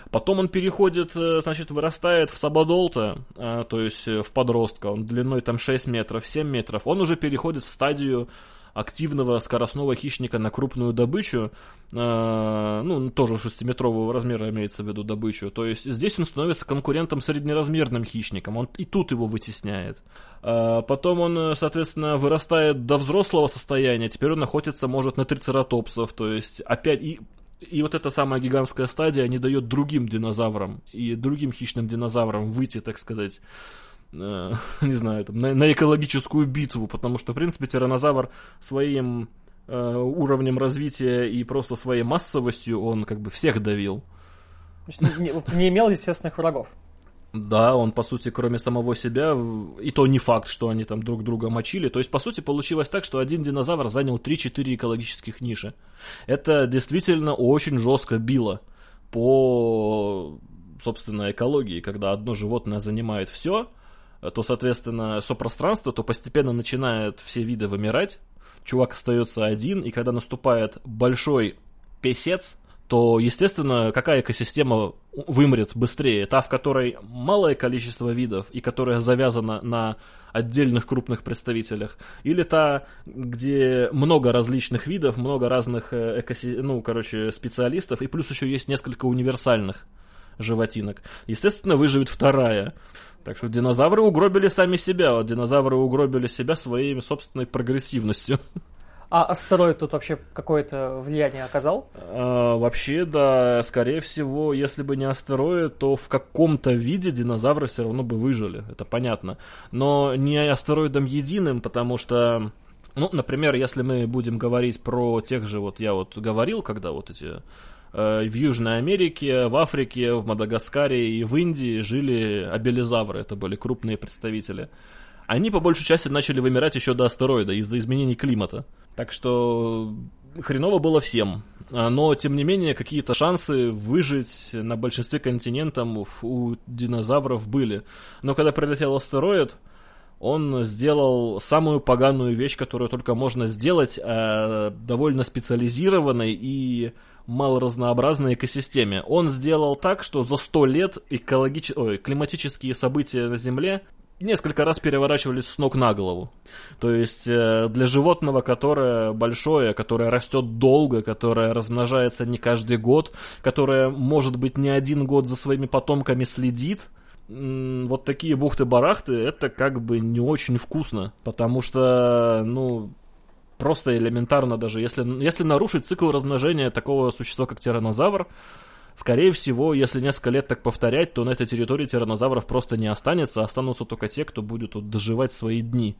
Потом он переходит, э, значит, вырастает в сабадолта, э, то есть в подростка, он длиной там 6 метров, 7 метров. Он уже переходит в стадию активного скоростного хищника на крупную добычу, э, ну, тоже 6-метрового размера имеется в виду добычу, то есть здесь он становится конкурентом среднеразмерным хищником, он и тут его вытесняет. Э, потом он, соответственно, вырастает до взрослого состояния, теперь он охотится, может, на трицератопсов, то есть опять и и вот эта самая гигантская стадия не дает другим динозаврам и другим хищным динозаврам выйти, так сказать, э, не знаю, там, на, на экологическую битву, потому что, в принципе, тиранозавр своим э, уровнем развития и просто своей массовостью он как бы всех давил. Не, не имел естественных врагов. Да, он, по сути, кроме самого себя, и то не факт, что они там друг друга мочили. То есть, по сути, получилось так, что один динозавр занял 3-4 экологических ниши. Это действительно очень жестко било по, собственно, экологии, когда одно животное занимает все, то, соответственно, сопространство, то постепенно начинают все виды вымирать, чувак остается один, и когда наступает большой песец, то, естественно, какая экосистема вымрет быстрее? Та, в которой малое количество видов и которая завязана на отдельных крупных представителях, или та, где много различных видов, много разных э, экоси... ну, короче, специалистов, и плюс еще есть несколько универсальных животинок. Естественно, выживет вторая. Так что динозавры угробили сами себя, вот динозавры угробили себя своей собственной прогрессивностью. А астероид тут вообще какое-то влияние оказал? А, вообще, да, скорее всего, если бы не астероид, то в каком-то виде динозавры все равно бы выжили, это понятно. Но не астероидом единым, потому что, ну, например, если мы будем говорить про тех же, вот я вот говорил, когда вот эти в Южной Америке, в Африке, в Мадагаскаре и в Индии жили абелизавры, это были крупные представители. Они по большей части начали вымирать еще до астероида из-за изменений климата. Так что хреново было всем. А, но, тем не менее, какие-то шансы выжить на большинстве континентов у динозавров были. Но когда прилетел астероид, он сделал самую поганую вещь, которую только можно сделать, э, довольно специализированной и малоразнообразной экосистеме. Он сделал так, что за сто лет экологич... Ой, климатические события на Земле несколько раз переворачивались с ног на голову. То есть э, для животного, которое большое, которое растет долго, которое размножается не каждый год, которое, может быть, не один год за своими потомками следит, вот такие бухты-барахты, это как бы не очень вкусно, потому что, ну, просто элементарно даже, если, если нарушить цикл размножения такого существа, как тиранозавр, скорее всего, если несколько лет так повторять, то на этой территории тиранозавров просто не останется, останутся только те, кто будет вот, доживать свои дни.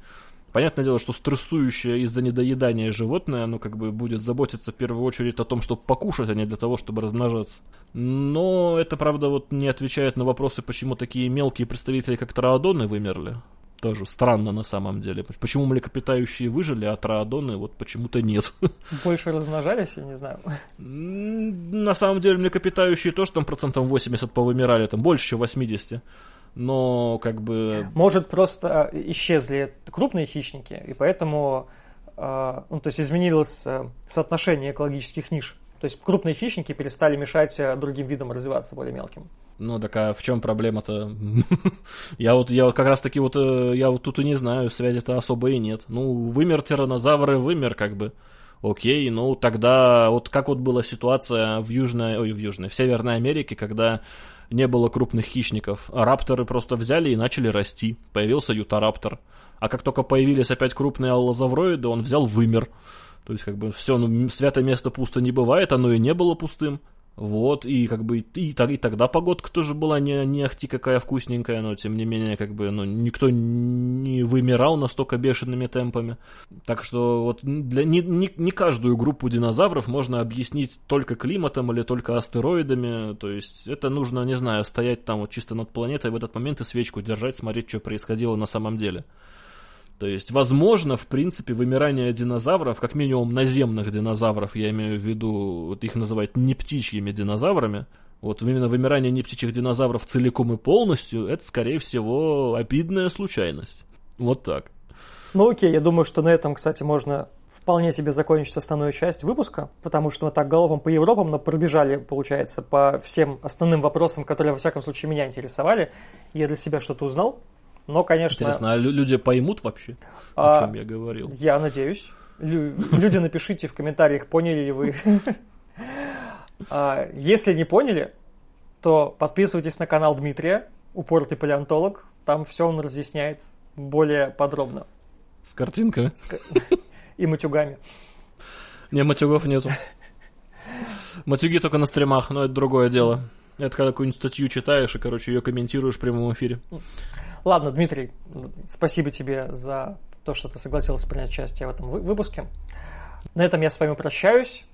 Понятное дело, что стрессующее из-за недоедания животное, оно как бы будет заботиться в первую очередь о том, чтобы покушать, а не для того, чтобы размножаться. Но это, правда, вот не отвечает на вопросы, почему такие мелкие представители, как траодоны, вымерли. Тоже странно на самом деле. Почему млекопитающие выжили, а траодоны вот почему-то нет. Больше размножались, я не знаю. На самом деле млекопитающие тоже там процентов 80 повымирали, там больше, чем 80 но как бы... Может, просто исчезли крупные хищники, и поэтому а, ну, то есть изменилось э, соотношение экологических ниш. То есть крупные хищники перестали мешать э, другим видам развиваться более мелким. Ну, так а в чем проблема-то? я вот, я вот как раз таки вот, э, я вот тут и не знаю, связи-то особо и нет. Ну, вымер тиранозавр и вымер, как бы. Окей, ну тогда вот как вот была ситуация в Южной, ой, в Южной, в Северной Америке, когда не было крупных хищников. А рапторы просто взяли и начали расти. Появился ютараптор. А как только появились опять крупные аллозавроиды, он взял вымер. То есть, как бы, все, ну, святое место пусто не бывает, оно и не было пустым. Вот, и как бы и, и, тогда погодка тоже была не, не ахти какая вкусненькая, но тем не менее, как бы, ну, никто не вымирал настолько бешеными темпами. Так что вот для, не, не, не каждую группу динозавров можно объяснить только климатом или только астероидами. То есть это нужно, не знаю, стоять там вот чисто над планетой в этот момент и свечку держать, смотреть, что происходило на самом деле. То есть, возможно, в принципе, вымирание динозавров, как минимум наземных динозавров, я имею в виду, вот их называют не птичьими динозаврами, вот именно вымирание не птичьих динозавров целиком и полностью, это, скорее всего, обидная случайность. Вот так. Ну окей, я думаю, что на этом, кстати, можно вполне себе закончить основную часть выпуска, потому что мы так головом по Европам пробежали, получается, по всем основным вопросам, которые, во всяком случае, меня интересовали. Я для себя что-то узнал. Но, конечно... Интересно, а люди поймут вообще, а, о чем я говорил? Я надеюсь. Лю- люди, напишите в комментариях, поняли ли вы. а, если не поняли, то подписывайтесь на канал Дмитрия, упоротый палеонтолог. Там все он разъясняет более подробно. С картинками? И матюгами. Не, матюгов нету. Матюги только на стримах, но это другое дело. Это когда какую-нибудь статью читаешь и, короче, ее комментируешь в прямом эфире. Ладно, Дмитрий, спасибо тебе за то, что ты согласился принять участие в этом выпуске. На этом я с вами прощаюсь.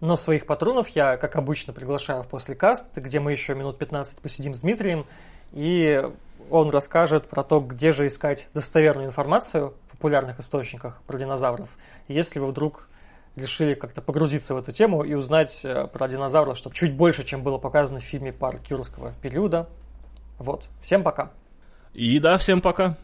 Но своих патронов я, как обычно, приглашаю в послекаст, где мы еще минут 15 посидим с Дмитрием, и он расскажет про то, где же искать достоверную информацию в популярных источниках про динозавров, если вы вдруг решили как-то погрузиться в эту тему и узнать э, про динозавров, что чуть больше, чем было показано в фильме «Парк юрского периода». Вот. Всем пока. И да, всем пока.